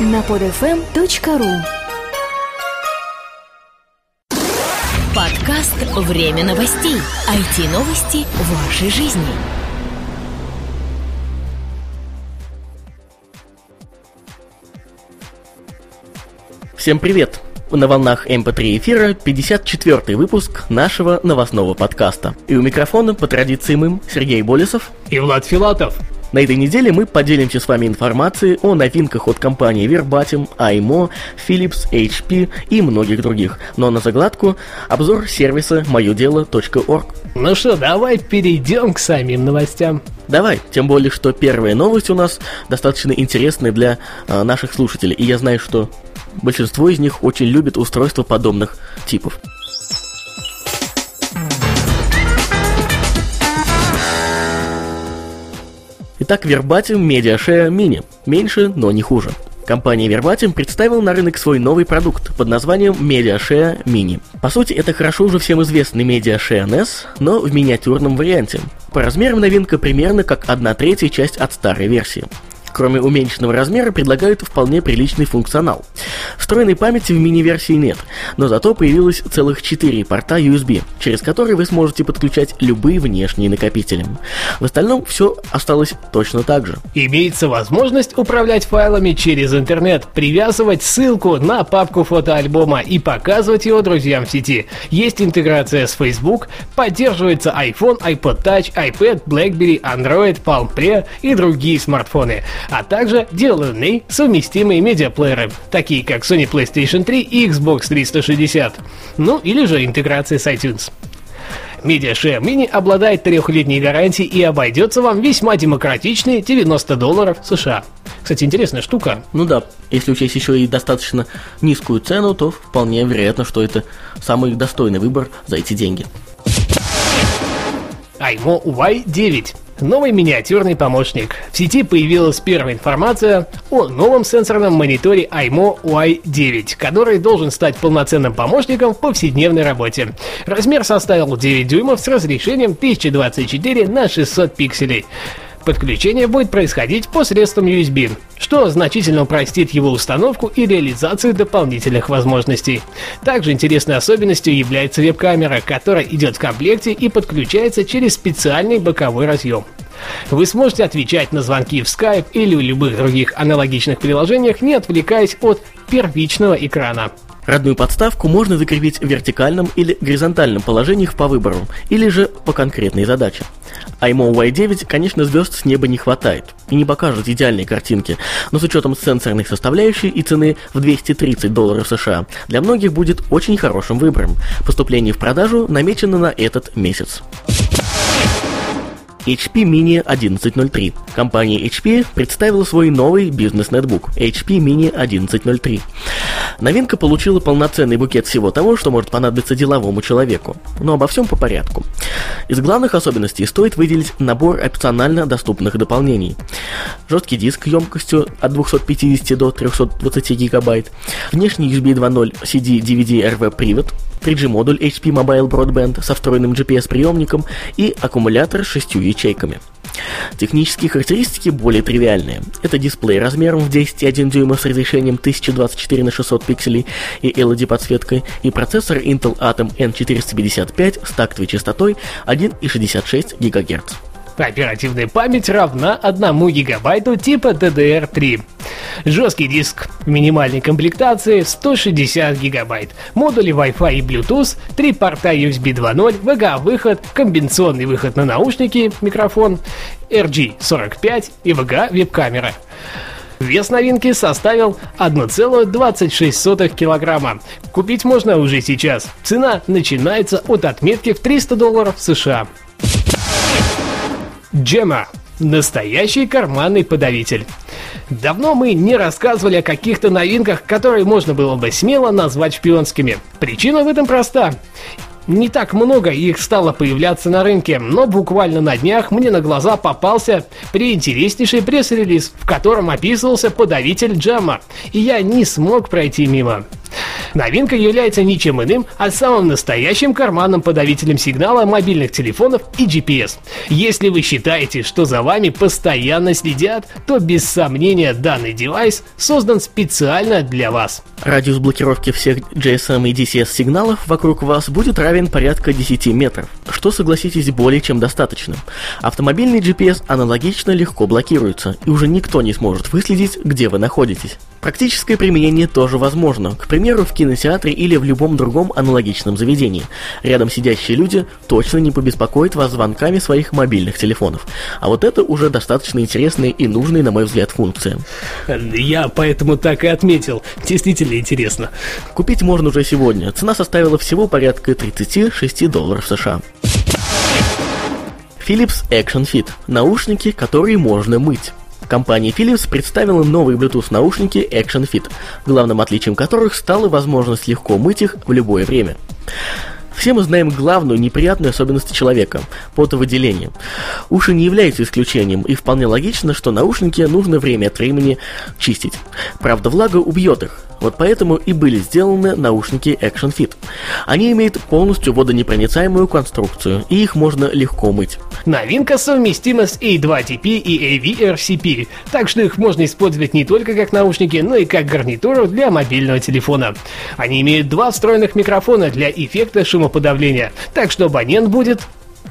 на podfm.ru Подкаст «Время новостей». IT-новости в вашей жизни. Всем привет! На волнах МП3 эфира 54 выпуск нашего новостного подкаста. И у микрофона, по традициям им, Сергей Болесов и Влад Филатов. На этой неделе мы поделимся с вами информацией о новинках от компании Verbatim, AIMO, Philips, HP и многих других. Но на загладку обзор сервиса моедело.орг. Ну что, давай перейдем к самим новостям. Давай, тем более, что первая новость у нас достаточно интересная для э, наших слушателей, и я знаю, что большинство из них очень любит устройства подобных типов. Итак, Verbatim MediaShare Mini. Меньше, но не хуже. Компания Verbatim представила на рынок свой новый продукт под названием MediaShare Mini. По сути, это хорошо уже всем известный MediaShare NES, но в миниатюрном варианте. По размерам новинка примерно как 1 третья часть от старой версии. Кроме уменьшенного размера, предлагают вполне приличный функционал. Встроенной памяти в мини-версии нет, но зато появилось целых 4 порта USB, через которые вы сможете подключать любые внешние накопители. В остальном все осталось точно так же. Имеется возможность управлять файлами через интернет, привязывать ссылку на папку фотоальбома и показывать его друзьям в сети. Есть интеграция с Facebook, поддерживается iPhone, iPod Touch, iPad, BlackBerry, Android, Palm Pre и другие смартфоны а также DLNA совместимые медиаплееры, такие как Sony PlayStation 3 и Xbox 360, ну или же интеграция с iTunes. MediaShare Mini обладает трехлетней гарантией и обойдется вам весьма демократичные 90 долларов США. Кстати, интересная штука. Ну да, если учесть еще и достаточно низкую цену, то вполне вероятно, что это самый достойный выбор за эти деньги. iMo Y9 Новый миниатюрный помощник. В сети появилась первая информация о новом сенсорном мониторе iMO Y9, который должен стать полноценным помощником в повседневной работе. Размер составил 9 дюймов с разрешением 1024 на 600 пикселей. Подключение будет происходить посредством USB, что значительно упростит его установку и реализацию дополнительных возможностей. Также интересной особенностью является веб-камера, которая идет в комплекте и подключается через специальный боковой разъем. Вы сможете отвечать на звонки в Skype или в любых других аналогичных приложениях, не отвлекаясь от первичного экрана. Родную подставку можно закрепить в вертикальном или горизонтальном положениях по выбору, или же по конкретной задаче. iMO Y9, конечно, звезд с неба не хватает и не покажет идеальной картинки, но с учетом сенсорных составляющих и цены в 230 долларов США, для многих будет очень хорошим выбором. Поступление в продажу намечено на этот месяц. HP Mini 1103. Компания HP представила свой новый бизнес-нетбук HP Mini 1103. Новинка получила полноценный букет всего того, что может понадобиться деловому человеку. Но обо всем по порядку. Из главных особенностей стоит выделить набор опционально доступных дополнений. Жесткий диск емкостью от 250 до 320 гигабайт, внешний USB 2.0 CD DVD RV привод, 3G-модуль HP Mobile Broadband со встроенным GPS-приемником и аккумулятор с шестью ячейками. Технические характеристики более тривиальные. Это дисплей размером в 10,1 дюйма с разрешением 1024 на 600 пикселей и LED-подсветкой, и процессор Intel Atom N455 с тактовой частотой 1,66 ГГц. Оперативная память равна 1 гигабайту типа DDR3. Жесткий диск минимальной комплектации 160 гигабайт. Модули Wi-Fi и Bluetooth, три порта USB 2.0, VGA-выход, комбинационный выход на наушники, микрофон, RG45 и VGA веб-камера. Вес новинки составил 1,26 килограмма. Купить можно уже сейчас. Цена начинается от отметки в 300 долларов США. Джема. Настоящий карманный подавитель. Давно мы не рассказывали о каких-то новинках, которые можно было бы смело назвать шпионскими. Причина в этом проста. Не так много их стало появляться на рынке, но буквально на днях мне на глаза попался приинтереснейший пресс-релиз, в котором описывался подавитель джема, и я не смог пройти мимо. Новинка является ничем иным, а самым настоящим карманным подавителем сигнала мобильных телефонов и GPS. Если вы считаете, что за вами постоянно следят, то без сомнения данный девайс создан специально для вас. Радиус блокировки всех GSM и DCS сигналов вокруг вас будет равен порядка 10 метров, что, согласитесь, более чем достаточно. Автомобильный GPS аналогично легко блокируется, и уже никто не сможет выследить, где вы находитесь. Практическое применение тоже возможно, к примеру, в кинотеатре или в любом другом аналогичном заведении. Рядом сидящие люди точно не побеспокоят вас звонками своих мобильных телефонов. А вот это уже достаточно интересная и нужная, на мой взгляд, функция. Я поэтому так и отметил. Действительно интересно. Купить можно уже сегодня. Цена составила всего порядка 36 долларов США. Philips Action Fit – наушники, которые можно мыть. Компания Philips представила новые Bluetooth наушники Action Fit, главным отличием которых стала возможность легко мыть их в любое время. Все мы знаем главную неприятную особенность человека – потовыделение. Уши не являются исключением, и вполне логично, что наушники нужно время от времени чистить. Правда, влага убьет их, вот поэтому и были сделаны наушники Action Fit. Они имеют полностью водонепроницаемую конструкцию, и их можно легко мыть. Новинка совместима с A2TP и AVRCP, так что их можно использовать не только как наушники, но и как гарнитуру для мобильного телефона. Они имеют два встроенных микрофона для эффекта шумоподавления, так что абонент будет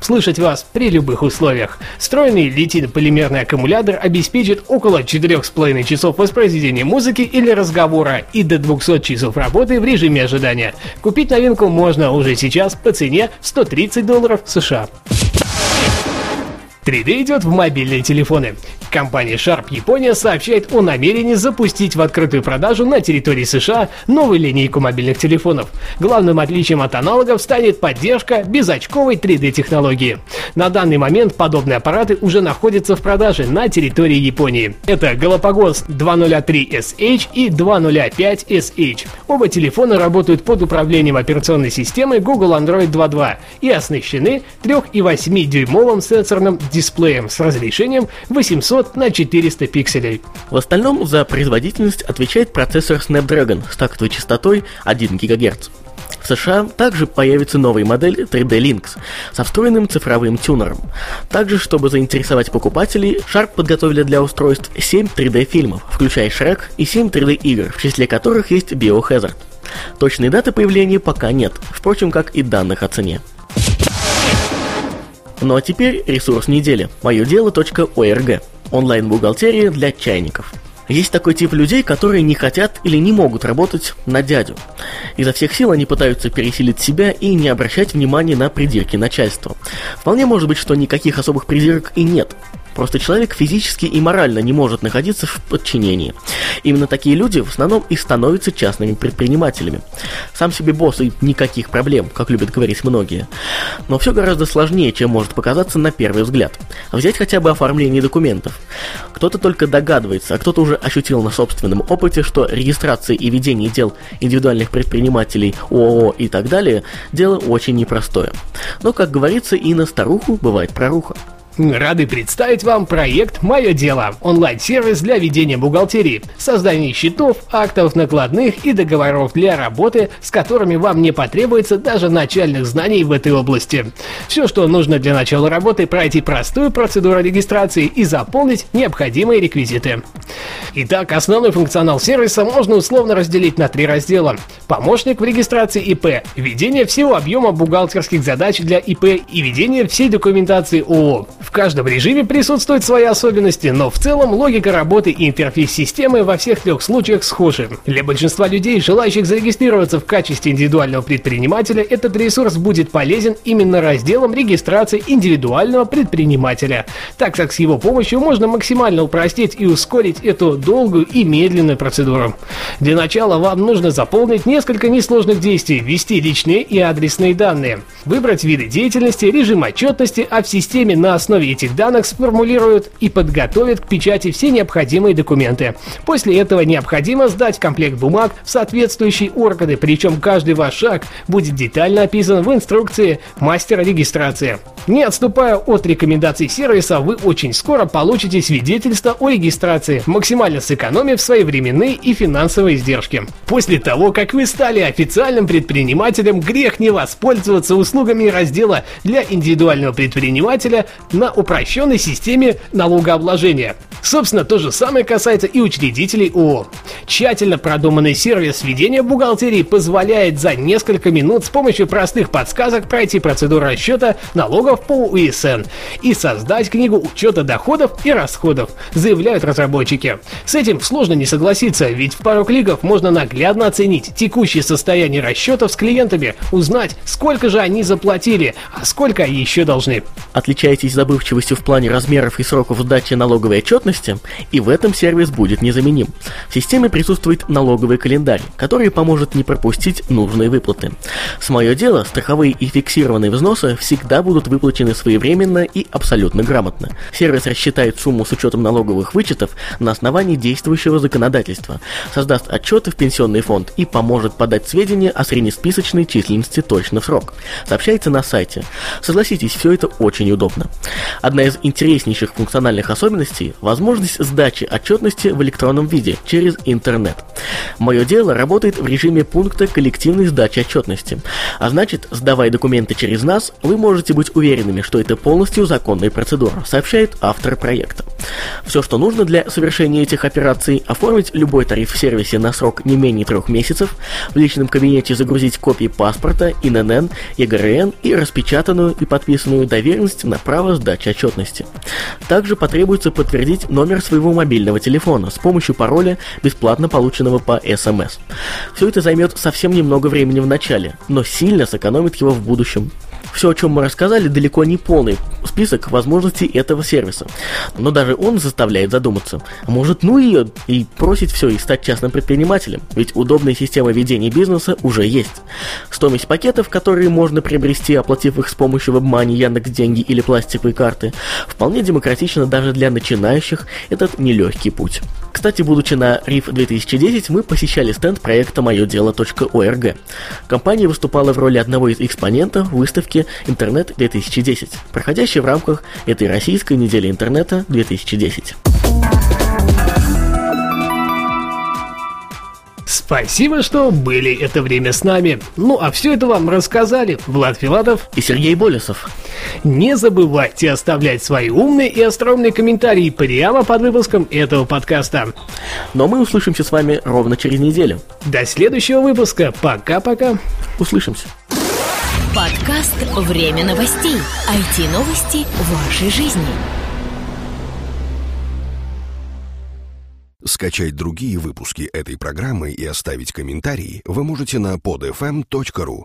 слышать вас при любых условиях. Встроенный литий-полимерный аккумулятор обеспечит около 4,5 часов воспроизведения музыки или разговора и до 200 часов работы в режиме ожидания. Купить новинку можно уже сейчас по цене 130 долларов США. 3D идет в мобильные телефоны. Компания Sharp Япония сообщает о намерении запустить в открытую продажу на территории США новую линейку мобильных телефонов. Главным отличием от аналогов станет поддержка безочковой 3D-технологии. На данный момент подобные аппараты уже находятся в продаже на территории Японии. Это Galapagos 203SH и 205SH. Оба телефона работают под управлением операционной системы Google Android 2.2 и оснащены 3,8-дюймовым сенсорным дисплеем с разрешением 800 на 400 пикселей. В остальном за производительность отвечает процессор Snapdragon с тактовой частотой 1 ГГц. В США также появится новая модель 3D Lynx со встроенным цифровым тюнером. Также, чтобы заинтересовать покупателей, Sharp подготовили для устройств 7 3D фильмов, включая Shrek и 7 3D игр, в числе которых есть Biohazard. Точной даты появления пока нет, впрочем, как и данных о цене. Ну а теперь ресурс недели. Мое дело.орг. Онлайн-бухгалтерия для чайников. Есть такой тип людей, которые не хотят или не могут работать на дядю. Изо всех сил они пытаются переселить себя и не обращать внимания на придирки начальства. Вполне может быть, что никаких особых придирок и нет. Просто человек физически и морально не может находиться в подчинении. Именно такие люди в основном и становятся частными предпринимателями. Сам себе босс и никаких проблем, как любят говорить многие. Но все гораздо сложнее, чем может показаться на первый взгляд. Взять хотя бы оформление документов. Кто-то только догадывается, а кто-то уже ощутил на собственном опыте, что регистрация и ведение дел индивидуальных предпринимателей, ООО и так далее – дело очень непростое. Но, как говорится, и на старуху бывает проруха. Рады представить вам проект «Мое дело» – онлайн-сервис для ведения бухгалтерии, создания счетов, актов накладных и договоров для работы, с которыми вам не потребуется даже начальных знаний в этой области. Все, что нужно для начала работы – пройти простую процедуру регистрации и заполнить необходимые реквизиты. Итак, основной функционал сервиса можно условно разделить на три раздела. Помощник в регистрации ИП, ведение всего объема бухгалтерских задач для ИП и ведение всей документации ООО. В каждом режиме присутствуют свои особенности, но в целом логика работы и интерфейс системы во всех трех случаях схожи. Для большинства людей, желающих зарегистрироваться в качестве индивидуального предпринимателя, этот ресурс будет полезен именно разделом регистрации индивидуального предпринимателя, так как с его помощью можно максимально упростить и ускорить эту долгую и медленную процедуру. Для начала вам нужно заполнить несколько несложных действий, ввести личные и адресные данные, выбрать виды деятельности, режим отчетности, а в системе на основе основе этих данных сформулируют и подготовят к печати все необходимые документы. После этого необходимо сдать комплект бумаг в соответствующие органы, причем каждый ваш шаг будет детально описан в инструкции мастера регистрации. Не отступая от рекомендаций сервиса, вы очень скоро получите свидетельство о регистрации, максимально сэкономив свои временные и финансовые издержки. После того, как вы стали официальным предпринимателем, грех не воспользоваться услугами раздела для индивидуального предпринимателя на упрощенной системе налогообложения. Собственно, то же самое касается и учредителей ООО. Тщательно продуманный сервис ведения бухгалтерии позволяет за несколько минут с помощью простых подсказок пройти процедуру расчета налогов по УИСН и создать книгу учета доходов и расходов, заявляют разработчики. С этим сложно не согласиться, ведь в пару кликов можно наглядно оценить текущее состояние расчетов с клиентами, узнать, сколько же они заплатили, а сколько еще должны. Отличаетесь забывчивостью в плане размеров и сроков сдачи налоговой отчетности, и в этом сервис будет незаменим. В системе присутствует налоговый календарь, который поможет не пропустить нужные выплаты. С мое дело, страховые и фиксированные взносы всегда будут выплачены своевременно и абсолютно грамотно. Сервис рассчитает сумму с учетом налоговых вычетов на основании действующего законодательства, создаст отчеты в пенсионный фонд и поможет подать сведения о среднесписочной численности точно в срок. Сообщается на сайте. Согласитесь, все это очень удобно. Одна из интереснейших функциональных особенностей – возможность сдачи отчетности в электронном виде через интернет. Мое дело работает в режиме пункта коллективной сдачи отчетности. А значит, сдавая документы через нас, вы можете быть уверенными, что это полностью законная процедура, сообщает автор проекта. Все, что нужно для совершения этих операций, оформить любой тариф в сервисе на срок не менее трех месяцев, в личном кабинете загрузить копии паспорта, ИНН, ЕГРН и распечатанную и подписанную доверенность на право сдачи отчетности. Также потребуется подтвердить номер своего мобильного телефона с помощью пароля, бесплатно полученного по СМС. Все это займет совсем немного времени в начале, но сильно сэкономит его в будущем. Все, о чем мы рассказали, далеко не полный список возможностей этого сервиса. Но даже он заставляет задуматься. Может, ну ее и бросить все и стать частным предпринимателем? Ведь удобная система ведения бизнеса уже есть. Стоимость пакетов, которые можно приобрести, оплатив их с помощью WebMoney, Яндекс Деньги или пластиковой карты, вполне демократична даже для начинающих этот нелегкий путь. Кстати, будучи на RIF 2010, мы посещали стенд проекта моедело.орг. Компания выступала в роли одного из экспонентов выставки «Интернет 2010», проходящей в рамках этой российской недели интернета 2010. Спасибо, что были это время с нами. Ну а все это вам рассказали Влад Филатов и Сергей Болесов. Не забывайте оставлять свои умные и остроумные комментарии прямо под выпуском этого подкаста. Но мы услышимся с вами ровно через неделю. До следующего выпуска. Пока-пока. Услышимся. Подкаст «Время новостей». IT-новости вашей жизни. Скачать другие выпуски этой программы и оставить комментарии вы можете на podfm.ru.